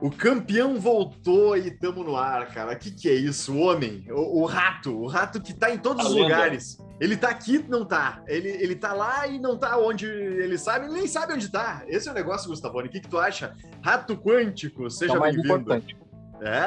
O campeão voltou e tamo no ar, cara. O que, que é isso? O homem, o, o rato, o rato que tá em todos A os lenda. lugares. Ele tá aqui, não tá. Ele, ele tá lá e não tá onde ele sabe, ele nem sabe onde tá. Esse é o negócio, Gustavone. O que, que tu acha? Rato quântico, É seja mais bem-vindo. É,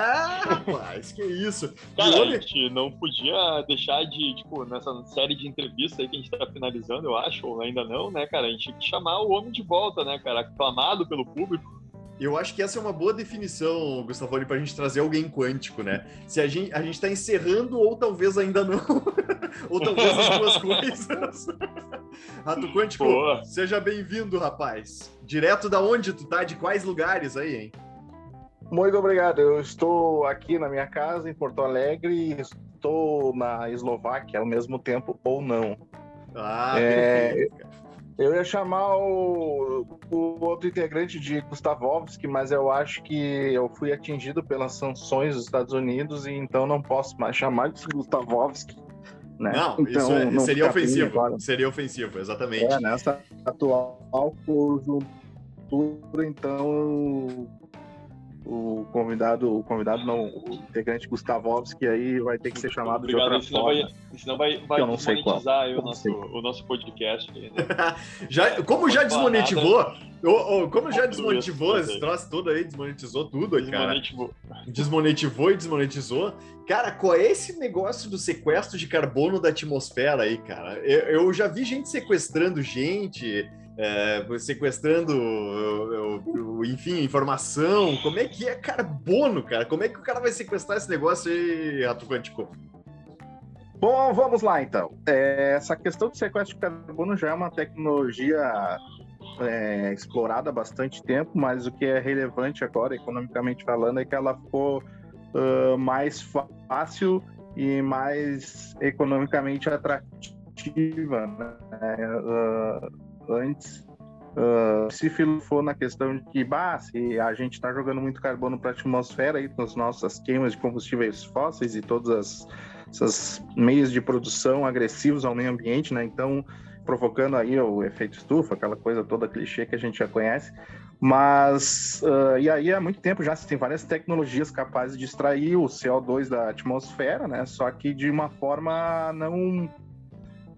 rapaz, que isso. Cara, E a homem- gente não podia deixar de, tipo, nessa série de entrevistas aí que a gente tá finalizando, eu acho, ou ainda não, né, cara? A gente tinha que chamar o homem de volta, né, cara? Aclamado pelo público. Eu acho que essa é uma boa definição, Gustavone, pra gente trazer alguém quântico, né? Se a gente, a gente tá encerrando, ou talvez ainda não. ou talvez as duas coisas. Rato Quântico, Boa. seja bem-vindo, rapaz. Direto da onde tu tá? De quais lugares aí, hein? Muito obrigado. Eu estou aqui na minha casa, em Porto Alegre, e estou na Eslováquia ao mesmo tempo ou não. Ah, É, perfeito. Eu ia chamar o, o outro integrante de Gustavovski, mas eu acho que eu fui atingido pelas sanções dos Estados Unidos e então não posso mais chamar de Gustavovski. Né? Não, então, isso é- não seria ofensivo. agora. Seria ofensivo, exatamente. É, nessa atual conjuntura, então o convidado, o convidado não, o integrante Gustavovski aí vai ter que ser chamado de Obrigado, outra senão forma. vai, senão vai, vai eu não sei qual. desmonetizar aí o nosso, sei. o nosso podcast. aí, né? Já, como já desmonetivou, ô, ô, como já desmonetivou isso, esse troço todo aí, desmonetizou tudo, cara. Desmonetizou. Desmonetivou e desmonetizou. Cara, qual é esse negócio do sequestro de carbono da atmosfera aí, cara? Eu, eu já vi gente sequestrando gente, é, sequestrando, eu- eu- enfim, informação. Como é que é carbono, cara? Como é que o cara vai sequestrar esse negócio aí, Rato Quântico? Bom, vamos lá então. É, essa questão do sequestro de carbono já é uma tecnologia é, explorada há bastante tempo, mas o que é relevante agora, economicamente falando, é que ela ficou ah, mais fácil e mais economicamente atrativa. Né? Ah, antes, ah, se for na questão de que, bah, se a gente está jogando muito carbono para a atmosfera aí, com as nossas queimas de combustíveis fósseis e todas as essas meios de produção agressivos ao meio ambiente, né? Então, provocando aí o efeito estufa, aquela coisa toda clichê que a gente já conhece. Mas, ah, e aí há muito tempo já se tem várias tecnologias capazes de extrair o CO2 da atmosfera, né? Só que de uma forma não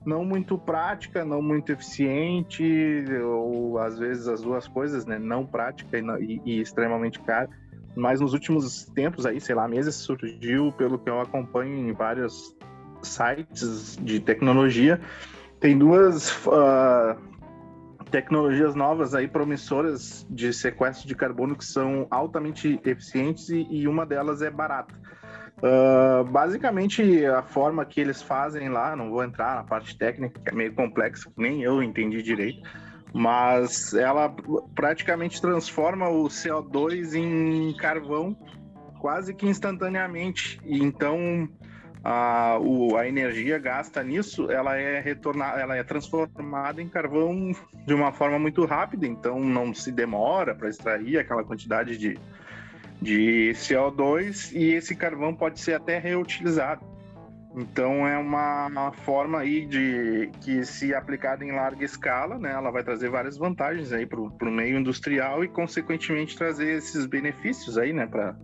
não muito prática, não muito eficiente, ou às vezes as duas coisas, né? Não prática e, e- e extremamente cara mas nos últimos tempos aí, sei lá, meses surgiu, pelo que eu acompanho em vários sites de tecnologia, tem duas ah, tecnologias novas aí promissoras de sequestro de carbono que são altamente eficientes e, e uma delas é barata. Ah, basicamente, a forma que eles fazem lá, não vou entrar na parte técnica, que é meio complexa, nem eu entendi direito, mas ela praticamente transforma o CO2 em carvão quase que instantaneamente. Então a, o- a energia gasta nisso, ela é retornada, ela é transformada em carvão de uma forma muito rápida, então não se demora para extrair aquela quantidade de, de CO2 e esse carvão pode ser até reutilizado. Então é uma, uma forma aí de que se aplicada em larga escala, né, ela vai trazer várias vantagens aí para o meio industrial e consequentemente trazer esses benefícios aí, né, para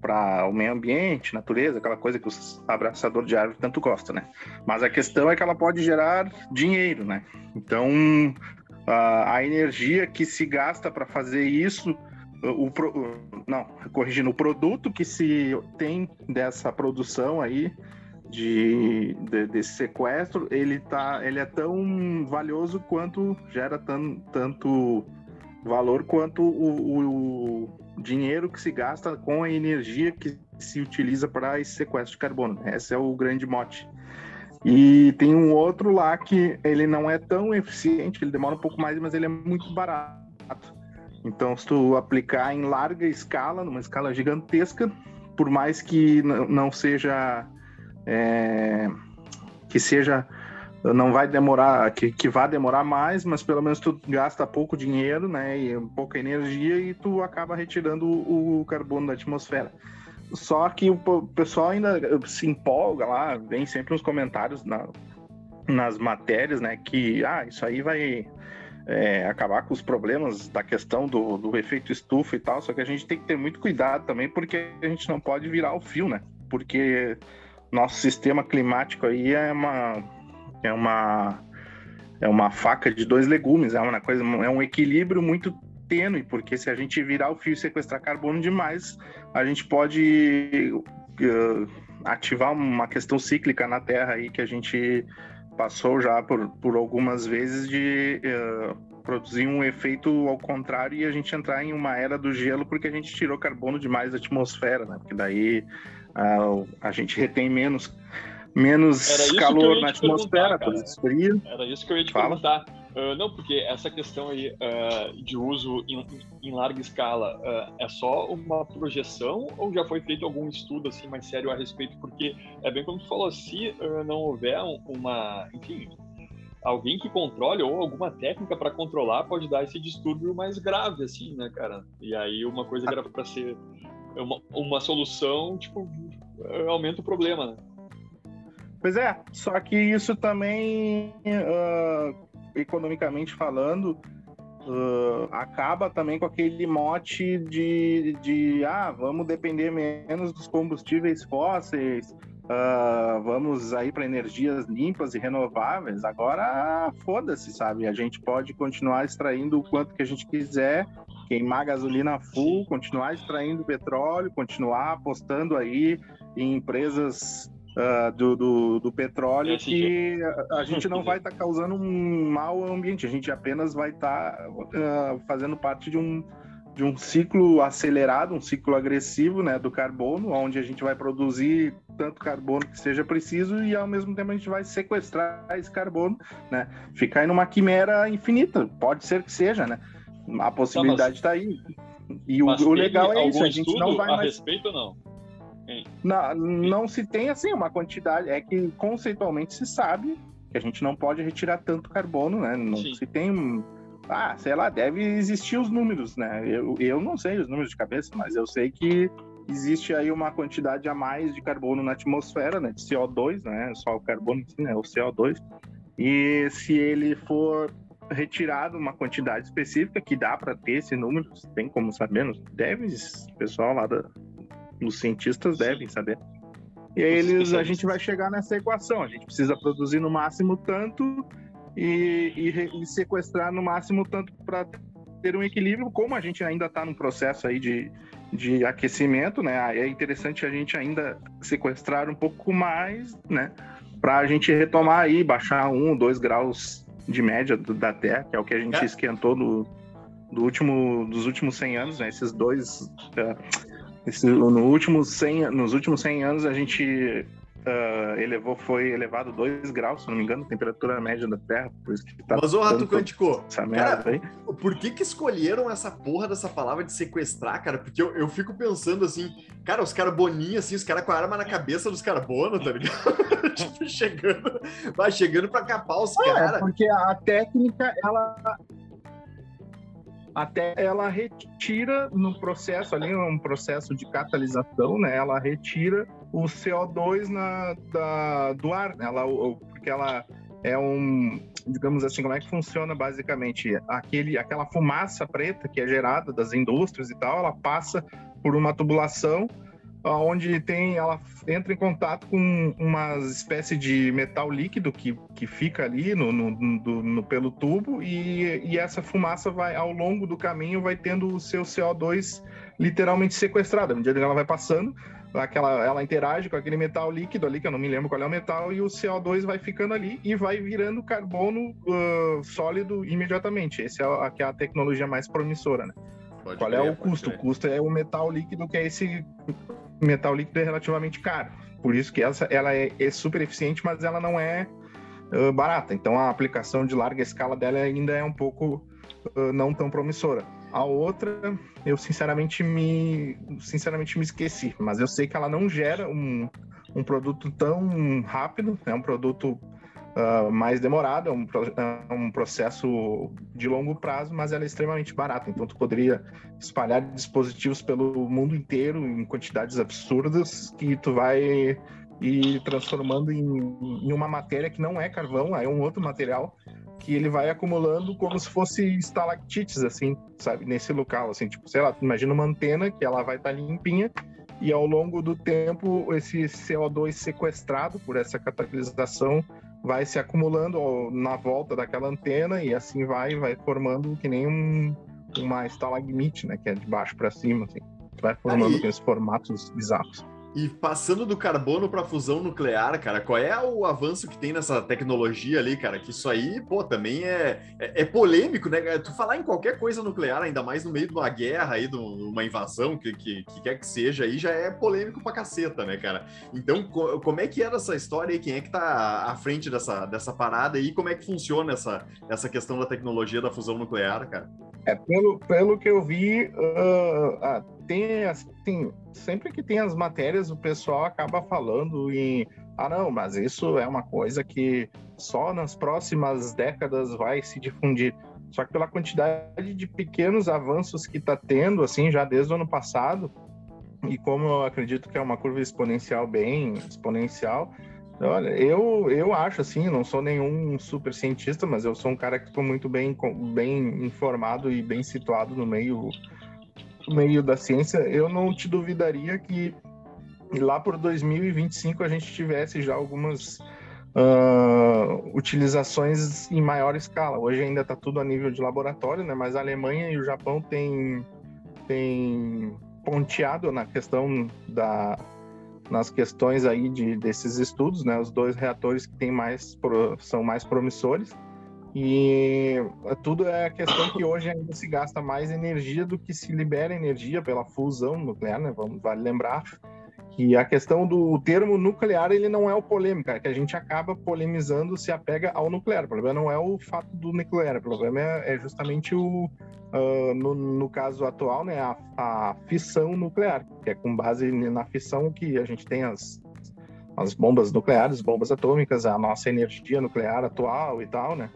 para o meio ambiente, natureza, aquela coisa que o abraçador de árvore tanto gosta, né? Mas a questão é que ela pode gerar dinheiro, né? Então a, a energia que se gasta para fazer isso o, o o- não, corrigindo, o produto que se tem dessa produção aí de, de- desse sequestro, ele tá, ele é tão valioso quanto gera tan, tanto valor quanto o, o dinheiro que se gasta com a energia que se utiliza para esse sequestro de carbono. Esse é o grande mote. E tem um outro lá que ele não é tão eficiente, ele demora um pouco mais, mas ele é muito barato. Então, se tu aplicar em larga escala, numa escala gigantesca, por mais que não seja é, que seja não vai demorar que, que vá demorar mais mas pelo menos tu gasta pouco dinheiro né e pouca energia e tu acaba retirando o, o carbono da atmosfera. Só que o pessoal ainda se empolga lá vem sempre nos comentários na- nas matérias né que ah isso aí vai é, acabar com os problemas da questão do, do efeito estufa e tal, só que a gente tem que ter muito cuidado também, porque a gente não pode virar o fio, né? Porque nosso sistema climático aí é uma é uma é uma faca de dois legumes, é uma coisa é um equilíbrio muito tênue, porque se a gente virar o fio e sequestrar carbono demais, a gente pode uh, ativar uma questão cíclica na Terra aí que a gente passou já por, por algumas vezes de uh, produzir um efeito ao contrário e a gente entrar em uma era do gelo porque a gente tirou carbono demais da atmosfera, né? Porque daí uh, a gente retém menos menos calor na atmosfera, por frio. Era isso que eu ia te Fala. perguntar. Uh, não, porque essa questão aí uh, de uso em, em larga escala uh, é só uma projeção ou já foi feito algum estudo assim mais sério a respeito? Porque é bem como tu falou, se não houver uma, enfim, alguém que controle ou alguma técnica para controlar pode dar esse distúrbio mais grave, assim, né, cara? E aí uma coisa que era para ser uma, uma solução, tipo, aumenta o problema, né? Pois é, só que isso também, uh, economicamente falando, uh, acaba também com aquele mote de, de ah, vamos depender menos dos combustíveis fósseis, uh, vamos aí para energias limpas e renováveis. Agora, foda-se, sabe? A gente pode continuar extraindo o quanto que a gente quiser, queimar gasolina full, continuar extraindo petróleo, continuar apostando aí em empresas uh, do, do, do, petróleo que a, a, gente não vai estar tá causando um mal ao ambiente, a gente apenas vai estar tá, uh, fazendo parte de um, de um ciclo acelerado, um ciclo agressivo né, do carbono, onde a gente vai produzir tanto carbono que seja preciso e ao mesmo tempo a gente vai sequestrar esse carbono, né? Ficar em uma quimera infinita, pode ser que seja, né? A possibilidade está aí. E o, o, legal é isso, a gente não vai a mais... respeito não? Não, não se tem assim uma quantidade, é que conceitualmente se sabe que a gente não pode retirar tanto carbono, né? Não Sim. se tem. Ah, sei lá, deve existir os números, né? Eu, eu não sei os números de cabeça, mas eu sei que existe aí uma quantidade a mais de carbono na atmosfera, né? De CO2, né? Só o carbono, né? O CO2. E se ele for retirado uma quantidade específica que dá para ter esse número, tem como saber, deve, pessoal lá da, os cientistas devem saber. E aí eles, a gente vai chegar nessa equação. A gente precisa produzir no máximo tanto e, e, e sequestrar no máximo tanto para ter um equilíbrio. Como a gente ainda está num processo aí de, de aquecimento, né? É interessante a gente ainda sequestrar um pouco mais, né? Para a gente retomar aí, baixar um, dois graus de média do, da Terra, que é o que a gente é. esquentou no, do último, dos últimos 100 anos, né? Esses dois, uh, esse, no último 100, nos últimos 100 anos, a gente uh, elevou, foi elevado 2 graus, se não me engano, a temperatura média da Terra. Por isso que tá Mas, ô Rato Quântico, essa merda cara, aí. por que que escolheram essa porra dessa palavra de sequestrar, cara? Porque eu, eu fico pensando assim, cara, os carboninhos, assim, os caras com a arma na cabeça dos carbono, tá ligado? tipo, chegando, vai chegando pra capar os é, caras. porque a técnica, ela até ela retira no processo ali, um processo de catalisação, né? Ela retira o CO2 na, da, do ar, né? ela, porque ela é um, digamos assim, como é que funciona basicamente? Aquele, aquela fumaça preta que é gerada das indústrias e tal, ela passa por uma tubulação onde tem ela entra em contato com uma espécie de metal líquido que, que fica ali no, no, no, no, pelo tubo e, e essa fumaça vai ao longo do caminho vai tendo o seu CO2 literalmente sequestrado. À medida que ela vai passando aquela ela interage com aquele metal líquido ali que eu não me lembro qual é o metal e o CO2 vai ficando ali e vai virando carbono uh, sólido imediatamente. Essa é a, é a tecnologia mais promissora né? Pode Qual é o custo? O custo é o metal líquido, que é esse metal líquido é relativamente caro. Por isso que essa, ela é, é super eficiente, mas ela não é uh, barata. Então a aplicação de larga escala dela ainda é um pouco uh, não tão promissora. A outra, eu sinceramente me, sinceramente me esqueci, mas eu sei que ela não gera um, um produto tão rápido, é um produto uh, mais demorado, é um, é um processo de longo prazo, mas ela é extremamente barata. Então, tu poderia espalhar dispositivos pelo mundo inteiro em quantidades absurdas que tu vai ir transformando em, em uma matéria que não é carvão, é um outro material que ele vai acumulando como se fosse estalactites, assim, sabe? Nesse local, assim, tipo, sei lá, imagina uma antena que ela vai estar tá limpinha e ao longo do tempo esse CO2 sequestrado por essa catalisação vai se acumulando na volta daquela antena e assim vai, vai formando que nem um, uma estalagmite, né? Que é de baixo para cima, assim. Vai formando Aí... aqueles formatos bizarros. E passando do carbono para fusão nuclear, cara, qual é o avanço que tem nessa tecnologia ali, cara? Que isso aí, pô, também é, é, é polêmico, né? Tu falar em qualquer coisa nuclear, ainda mais no meio de uma guerra aí, de uma invasão, que, que, que quer que seja, aí já é polêmico pra caceta, né, cara? Então, co como é que era essa história aí? Quem é que tá à frente dessa, dessa parada aí? Como é que funciona essa, essa questão da tecnologia da fusão nuclear, cara? É, pelo, pelo que eu vi, uh, tem assim, sempre que tem as matérias, o pessoal acaba falando em ah não, mas isso é uma coisa que só nas próximas décadas vai se difundir. Só que pela quantidade de pequenos avanços que está tendo, assim, já desde o ano passado, e como eu acredito que é uma curva exponencial bem exponencial, Olha, eu, eu acho assim, não sou nenhum super cientista, mas eu sou um cara que estou muito bem, bem informado e bem situado no meio, no meio da ciência. Eu não te duvidaria que lá por 2025 a gente tivesse já algumas uh, utilizações em maior escala. Hoje ainda está tudo a nível de laboratório, né? Mas a Alemanha e o Japão têm, têm ponteado na questão da nas questões aí de, desses estudos, né? Os dois reatores que tem mais são mais promissores e tudo é a questão que hoje ainda se gasta mais energia do que se libera energia pela fusão nuclear, né? Vamos vale lembrar que a questão do termo nuclear ele não é o polêmico, é que a gente acaba polemizando se apega ao nuclear. O problema não é o fato do nuclear, o problema é, é justamente o, uh, no, no, caso atual, né, a, a, fissão nuclear, que é com base na fissão que a gente tem as, as bombas nucleares, bombas atômicas, a nossa energia nuclear atual e tal, né?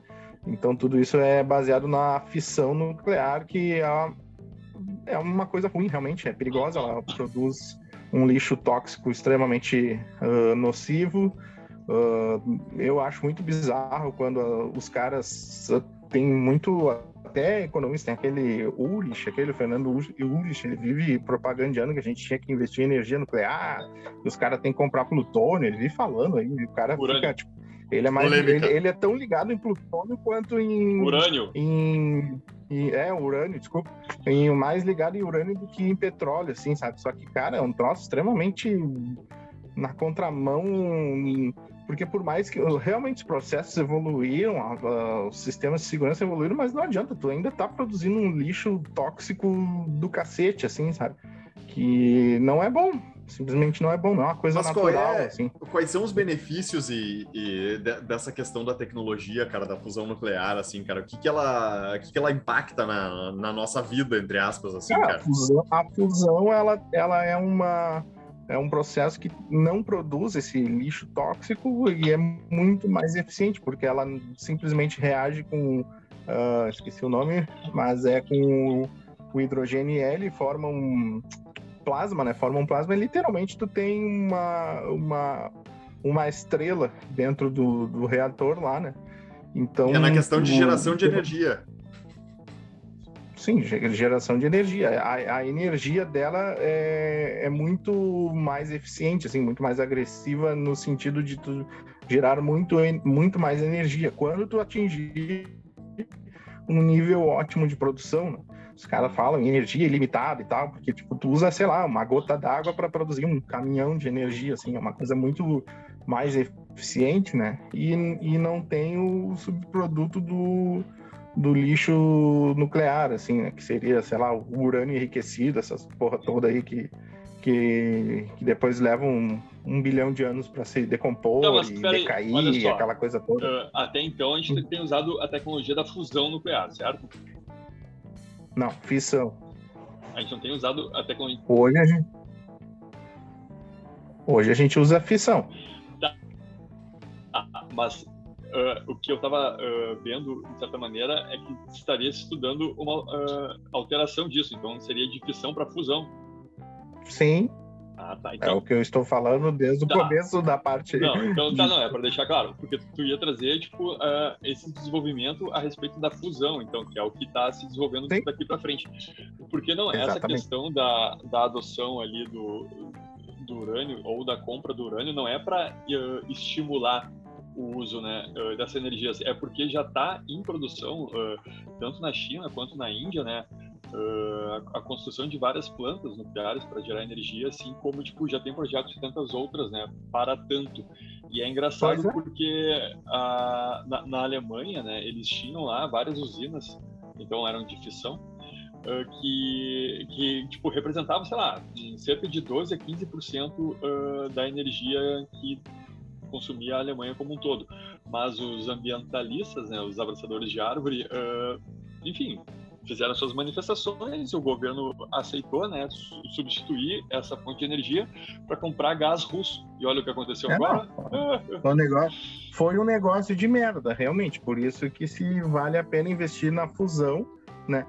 Então tudo isso é baseado na fissão nuclear, que é, é uma coisa ruim, realmente, é perigosa, ela produz um lixo tóxico extremamente uh, nocivo. Uh, eu acho muito bizarro quando uh, os caras têm muito até economista, tem aquele Ulrich, aquele Fernando Ulrich, ele vive propagandeando que a gente tinha que investir em energia nuclear, os cares têm que comprar plutônio, ele vive falando aí, o cara Urânio. fica, tipo, ele é mais ele, ele, é tão ligado em plutônio quanto em urânio. Em, em, é, urânio, desculpa. Em, mais ligado em urânio do que em petróleo, assim, sabe? Só que, cara, é um troço extremamente na contramão porque por mais que realmente os processos evoluíram, os sistemas de segurança evoluíram, mas não adianta, tu ainda tá produzindo um lixo tóxico do cacete, assim, sabe? Que não é bom, simplesmente não é bom, não é uma coisa Mas natural, é, assim. Quais são os benefícios e, e de, dessa questão da tecnologia, cara, da fusão nuclear, assim, cara? O que que ela, o que que ela impacta na, na nossa vida, entre aspas, assim, cara? cara? A fusão, a fusão ela, ela é uma é um processo que não produz esse lixo tóxico e é muito mais eficiente, porque ela simplesmente reage com, uh, esqueci o nome, mas é com o hidrogênio L, forma um plasma, né? Forma um plasma e literalmente tu tem uma, uma, uma estrela dentro do, do reator lá, né? Então, é na questão de geração de energia. Sim, geração de energia. A, a energia dela é, é, muito mais eficiente, assim, muito mais agressiva no sentido de tu gerar muito, muito mais energia. Quando tu atingir um nível ótimo de produção, né? os caras falam em energia ilimitada e tal, porque tipo tu usa, sei lá, uma gota d'água para produzir um caminhão de energia, assim, é uma coisa muito mais eficiente, né? E, e não tem o subproduto do do lixo nuclear, assim, né? Que seria, sei lá, o urânio enriquecido, essas porra toda aí que, que, que depois levam um, bilhão de anos para se decompor Não, e decair, só, aquela coisa toda. Uh, até então a gente tem usado a tecnologia da fusão nuclear, certo? Não, fissão. A gente não tem usado a tecnologia. Hoje a gente, Hoje a gente usa a fissão. Tá. Ah, mas uh, o que eu estava uh, vendo, de certa maneira, é que estaria se estudando uma uh, alteração disso. Então, seria de fissão para fusão. Sim, Ah, tá. Então... É o que eu estou falando desde o tá. começo da parte. Não, então tá, não, é para deixar claro, porque tu ia trazer, tipo, uh, esse desenvolvimento a respeito da fusão, então, que é o que está se desenvolvendo Sim. daqui para frente. Porque não, Exatamente. essa questão da, da adoção ali do, do urânio, ou da compra do urânio, não é para uh, estimular o uso né, dessa energia, é porque já está em produção, uh, tanto na China quanto na Índia, né, uh, a, a, construção de várias plantas nucleares para gerar energia, assim como tipo já tem projetos de tantas outras, né, para tanto. E é engraçado é. porque a, na, na, Alemanha, né, eles tinham lá várias usinas, então eram de fissão, uh, que, que tipo representavam, sei lá, cerca de 12 a 15% uh, da energia que consumia a Alemanha como um todo. Mas os ambientalistas, né, os abraçadores de árvore, uh, enfim, fizeram suas manifestações, o governo aceitou, né, substituir essa fonte de energia para comprar gás russo. E olha o que aconteceu é, agora. Foi um, negócio, foi um negócio de merda, realmente. Por isso que se vale a pena investir na fusão, né?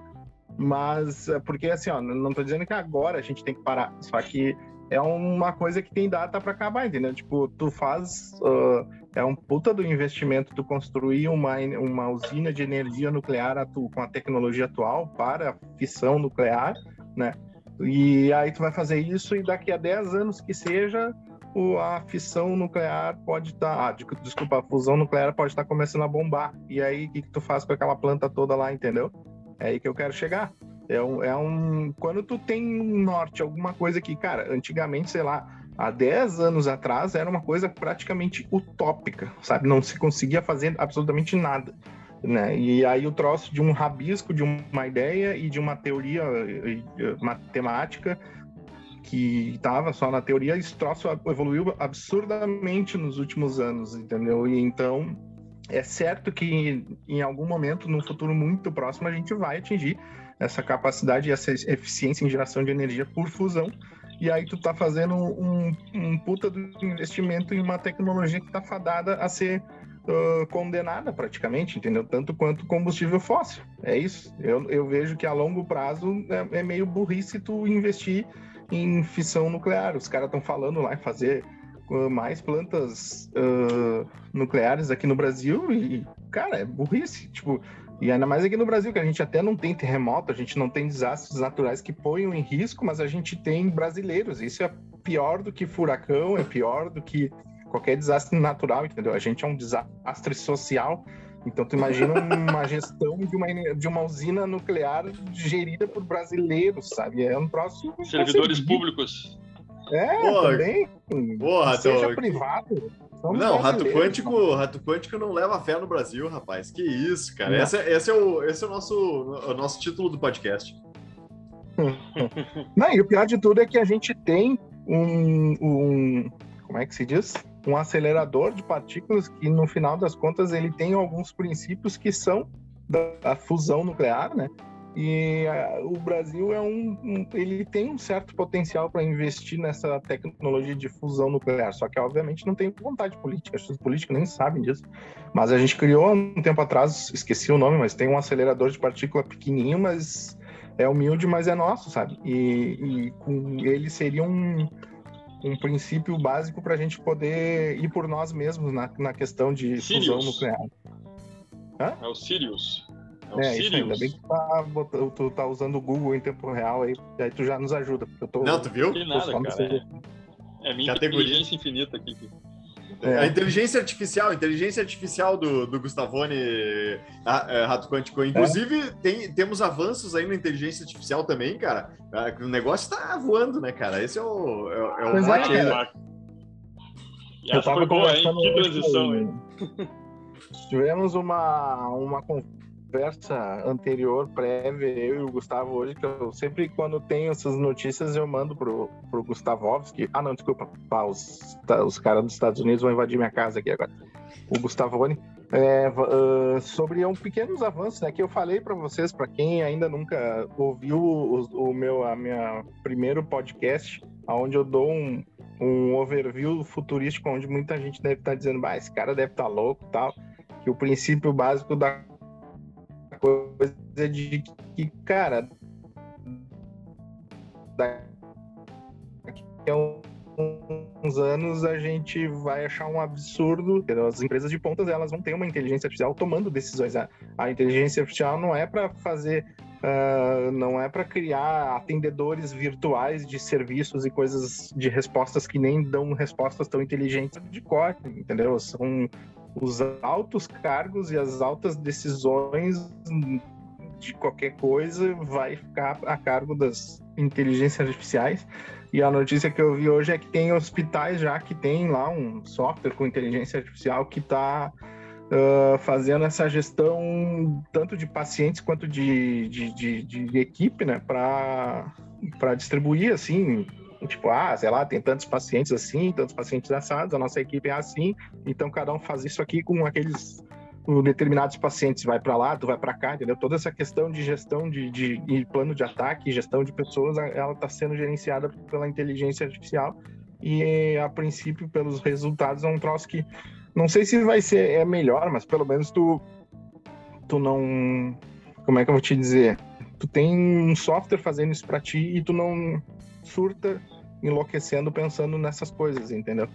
Mas, porque assim, ó, não estou dizendo que agora a gente tem que parar, só que é uma coisa que tem data para acabar, entendeu? Tipo, tu faz. Uh, é um puta do investimento tu construir uma, uma usina de energia nuclear atu, com a tecnologia atual para fissão nuclear, né? E aí tu vai fazer isso e daqui a 10 anos que seja, a fissão nuclear pode estar. Tá, ah, desculpa, a fusão nuclear pode estar tá começando a bombar. E aí o que, que tu faz com aquela planta toda lá, entendeu? É aí que eu quero chegar. É um, é um. Quando tu tem um norte, alguma coisa que, cara, antigamente, sei lá, há 10 anos atrás era uma coisa praticamente utópica, sabe? Não se conseguia fazer absolutamente nada. Né? E aí o troço de um rabisco, de uma ideia e de uma teoria matemática que estava só na teoria, esse troço evoluiu absurdamente nos últimos anos, entendeu? E então é certo que em algum momento, no futuro muito próximo, a gente vai atingir essa capacidade e essa eficiência em geração de energia por fusão. E aí tu tá fazendo um, um puta investimento em uma tecnologia que tá fadada a ser uh, condenada praticamente, entendeu? Tanto quanto combustível fóssil. É isso. Eu, eu vejo que a longo prazo é, é meio burrice tu investir em fissão nuclear. Os caras estão falando lá em fazer mais plantas uh, nucleares aqui no Brasil e, cara, é burrice. Tipo, e ainda mais aqui no Brasil, que a gente até não tem terremoto, a gente não tem desastres naturais que ponham em risco, mas a gente tem brasileiros. Isso é pior do que furacão, é pior do que qualquer desastre natural, entendeu? A gente é um desastre social. Então, tu imagina uma gestão de uma, de uma usina nuclear gerida por brasileiros, sabe? É um próximo. Servidores públicos. É, Porra. também. Porra, seja tô... privado. Não, Rato Quântico, Rato Quântico não leva fé no Brasil, rapaz. Que isso, cara. Esse, é, esse, é, o, esse é o nosso, o nosso título do podcast. não, e o pior de tudo é que a gente tem um, um. Como é que se diz? Um acelerador de partículas que, no final das contas, ele tem alguns princípios que são da fusão nuclear, né? E uh, o Brasil é um, um, ele tem um certo potencial para investir nessa tecnologia de fusão nuclear, só que obviamente não tem vontade política, os políticos nem sabem disso. Mas a gente criou um tempo atrás, esqueci o nome, mas tem um acelerador de partícula pequenininho, mas é humilde, mas é nosso, sabe? E, e com ele seria um, um princípio básico para a gente poder ir por nós mesmos na, na questão de Sirius. fusão nuclear. Hã? É o Sirius. É, é isso, ainda bem que tu tá, tu tá, usando o Google em tempo real aí, aí tu já nos ajuda. Porque eu tô, Não, tu viu? Que nada, cara. É, é minha Categoria. inteligência infinita aqui. É. A inteligência artificial, a inteligência artificial do, do Gustavone é, Rato Quântico. Inclusive, é. tem, temos avanços aí na inteligência artificial também, cara. Ah, o negócio tá voando, né, cara? Esse é o, é, é o mote aí. Né? Essa foi boa, hein? Que transição, hein? Tivemos uma, uma conversa anterior, prévia, eu e o Gustavo hoje, que eu sempre, quando tenho essas notícias, eu mando pro, pro Gustavovski. Ah, não, desculpa, pá, os, tá, os caras dos Estados Unidos vão invadir minha casa aqui agora. O Gustavone. É, uh, sobre um pequenos avanços, né, que eu falei para vocês, para quem ainda nunca ouviu o, o, meu a minha primeiro podcast, onde eu dou um, um overview futurístico, onde muita gente deve estar tá dizendo, bah, esse cara deve estar tá louco, tal, que o princípio básico da coisa de que, cara, daqui a uns anos a gente vai achar um absurdo. As empresas de pontas elas vão ter uma inteligência artificial tomando decisões. A, a inteligência artificial não é para fazer, uh, não é para criar atendedores virtuais de serviços e coisas de respostas que nem dão respostas tão inteligentes de core, entendeu? São os altos cargos e as altas decisões de qualquer coisa vai ficar a cargo das inteligências artificiais e a notícia que eu vi hoje é que tem hospitais já que tem lá um software com inteligência artificial que está uh, fazendo essa gestão tanto de pacientes quanto de, de, de, de equipe, né, para distribuir assim. Tipo, ah, sei lá, tem tantos pacientes assim, tantos pacientes assados, a nossa equipe é assim, então cada um faz isso aqui com aqueles determinados pacientes vai para lá, tu vai para cá, entendeu? Toda essa questão de gestão de, de, de plano de ataque, gestão de pessoas, ela está sendo gerenciada pela inteligência artificial e a princípio pelos resultados é um troço que não sei se vai ser é melhor, mas pelo menos tu tu não como é que eu vou te dizer? Tu tem um software fazendo isso para ti e tu não surta enlouquecendo pensando nessas coisas, entendeu?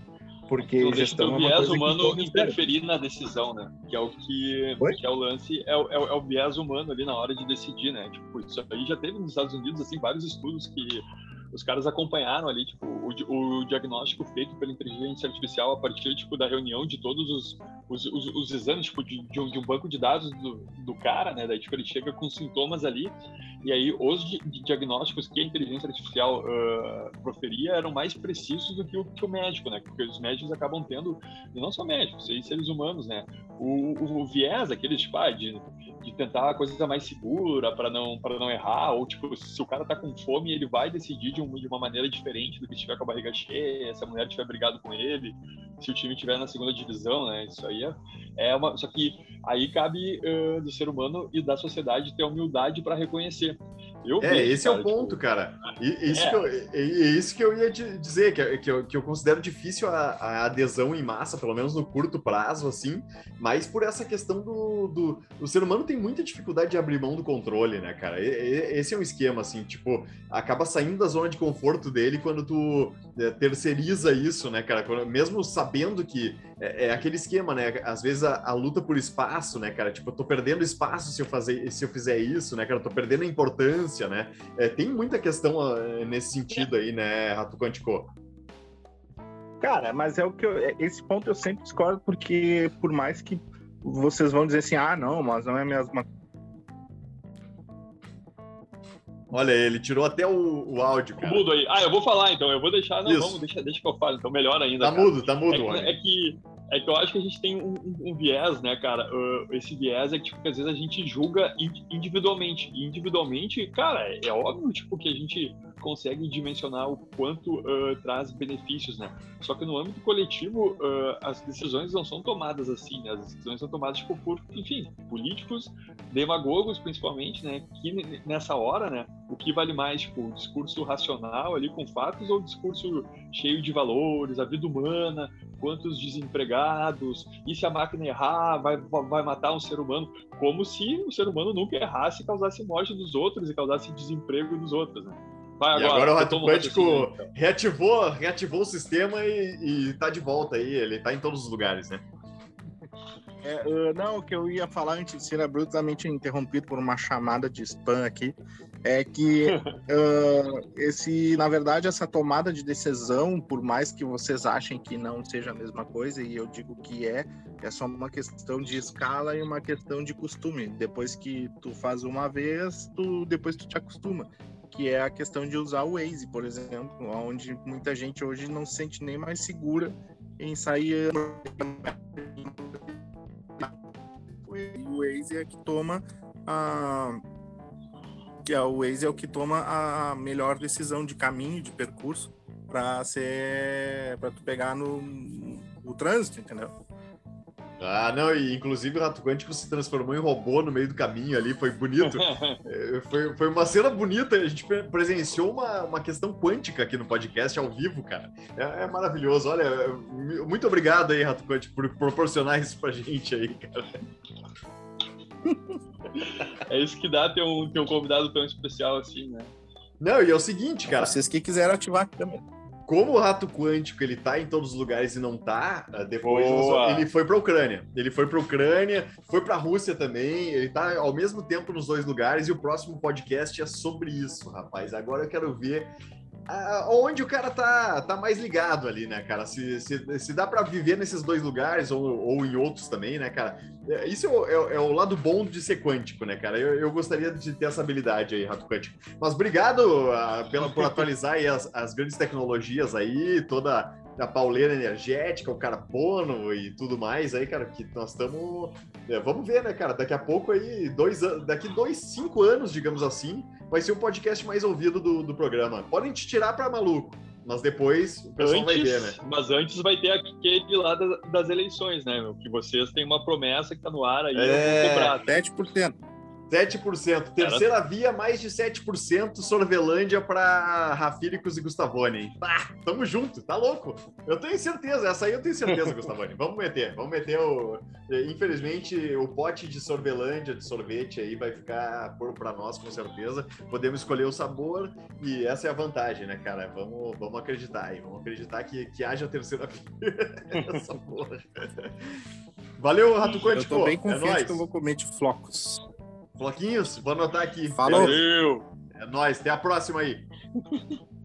porque não deixa o é viés humano interferir na decisão, né? Que é o que, que é o lance, é o, é, é o viés humano ali na hora de decidir, né? Tipo, isso aí já teve nos Estados Unidos, assim, vários estudos que os caras acompanharam ali, tipo, o, o diagnóstico feito pela inteligência artificial a partir, tipo, da reunião de todos os, os, os, os exames, tipo, de, de, um, de, um, banco de dados do, do cara, né? Daí, tipo, ele chega com sintomas ali e aí os diagnósticos que a inteligência artificial uh, proferia eram mais precisos do que o, que o médico, né? Porque os médicos acabam tendo, e não só médicos, e seres humanos, né? O, o, o viés, aqueles, tipo, ah, de, de tentar a coisa mais segura para não, para não errar, ou, tipo, se o cara tá com fome, ele vai decidir de, um, de uma maneira diferente do que se tiver com a barriga cheia, se a mulher tiver brigado com ele, se o time tiver na segunda divisão, né? Isso aí é, é uma. Só que aí cabe uh, do ser humano e da sociedade ter humildade para reconhecer eu é, vejo, esse cara, é o ponto, tipo... cara. E, isso, é. que eu, é, isso que eu ia dizer, que, que, eu, que eu considero difícil a, a, adesão em massa, pelo menos no curto prazo, assim, mas por essa questão do, do. O ser humano tem muita dificuldade de abrir mão do controle, né, cara? E, esse é um esquema, assim, tipo, acaba saindo da zona de conforto dele quando tu é, terceiriza isso, né, cara? Mesmo sabendo que é, é, aquele esquema, né? Às vezes a, a, luta por espaço, né, cara? Tipo, eu tô perdendo espaço se eu, fazer, se eu fizer isso, né, cara? Eu tô perdendo a importância, né? É, tem muita questão uh, nesse sentido aí, né, Rato Quantico? Cara, mas é o que eu, é, esse ponto eu sempre discordo, porque por mais que vocês vão dizer assim, ah, não, mas não é a mesma Olha, ele tirou até o, o áudio, cara. Mudo aí. Ah, eu vou falar então. Eu vou deixar. Não, Isso. vamos, deixa, deixa que eu fale. Então, melhor ainda. Tá cara. mudo, tá mudo. É que, é que, é que eu acho que a gente tem um, um, um viés, né, cara? Uh, esse viés é que, tipo, que às vezes a gente julga individualmente. E individualmente, cara, é, é óbvio, tipo, que a gente consegue dimensionar o quanto uh, traz benefícios, né? Só que no âmbito coletivo, uh, as decisões não são tomadas assim, né? As decisões são tomadas tipo, por, enfim, políticos, demagogos principalmente, né? Que nessa hora, né? O que vale mais, tipo, o discurso racional ali com fatos ou o discurso cheio de valores, a vida humana, quantos desempregados, e se a máquina errar, vai, vai matar um ser humano, como se o ser humano nunca errasse e causasse morte dos outros e causasse desemprego dos outros, né? Vai agora, e agora o Rato Quântico então. reativou, reativou o sistema e, e tá de volta aí. Ele tá em todos os lugares, né? É, uh, não, o que eu ia falar antes de ser abruptamente interrompido por uma chamada de spam aqui é que uh, esse, na verdade, essa tomada de decisão, por mais que vocês achem que não seja a mesma coisa, e eu digo que é, é só uma questão de escala e uma questão de costume. Depois que tu faz uma vez, tu depois tu te acostuma que é a questão de usar o Waze, por exemplo, onde muita gente hoje não se sente nem mais segura em sair. O Waze é que toma a que é o Waze é o que toma a melhor decisão de caminho, de percurso para ser para tu pegar no, no trânsito, entendeu? Ah, não, e inclusive o Rato Quântico se transformou em robô no meio do caminho ali, foi bonito. É, foi, foi uma cena bonita, a gente presenciou uma, uma questão quântica aqui no podcast ao vivo, cara. É, é maravilhoso. Olha, muito obrigado aí, Rato Quântico, por proporcionar isso pra gente aí, cara. É isso que dá ter um, ter um convidado tão especial assim, né? Não, e é o seguinte, cara. Vocês que quiseram ativar aqui também como o rato quântico ele tá em todos os lugares e não tá, ah, depois Boa. ele foi para Ucrânia. Ele foi para Ucrânia, foi para a Rússia também. Ele tá ao mesmo tempo nos dois lugares e o próximo podcast é sobre isso, rapaz. Agora eu quero ver onde o cara tá, tá mais ligado ali, né, cara? Se, se, se dá para viver nesses dois lugares ou, ou em outros também, né, cara? É, Isso é o, é é o lado bom de ser quântico, né, cara? Eu, eu gostaria de ter essa habilidade aí, Rato Quântico. Mas obrigado ah, pela, por atualizar aí as, as grandes tecnologias aí, toda a pauleira energética, o carbono e tudo mais aí, cara, que nós estamos... vamos ver, né, cara? Daqui a pouco aí, dois, an- daqui dois, cinco anos, digamos assim, vai ser o podcast mais ouvido do, do programa. Podem te tirar para maluco, mas depois o pessoal vai ver, né? Antes, mas antes vai ter aquele lá das, das eleições, né? meu? Que vocês têm uma promessa que tá no ar aí, É. cobrar. 7%. 7%. Terceira via, mais de 7%. Sorvelândia para Rafíricos e Gustavone. hein? Ah, tamo junto, tá louco? Eu tenho certeza, essa aí eu tenho certeza, Gustavone. Vamos meter, vamos meter o. Infelizmente, o pote de Sorvelândia, de sorvete aí, vai ficar por para nós, com certeza. Podemos escolher o sabor e essa é a vantagem, né, cara? Vamos, vamos acreditar aí, vamos acreditar que, que haja terceira via. essa porra. Valeu, Rato Eu Quântico. tô bem é confiante nóis. que eu vou comer de flocos. Floquinhos, vou anotar aqui. Falou. Valeu! É nóis, até a próxima aí.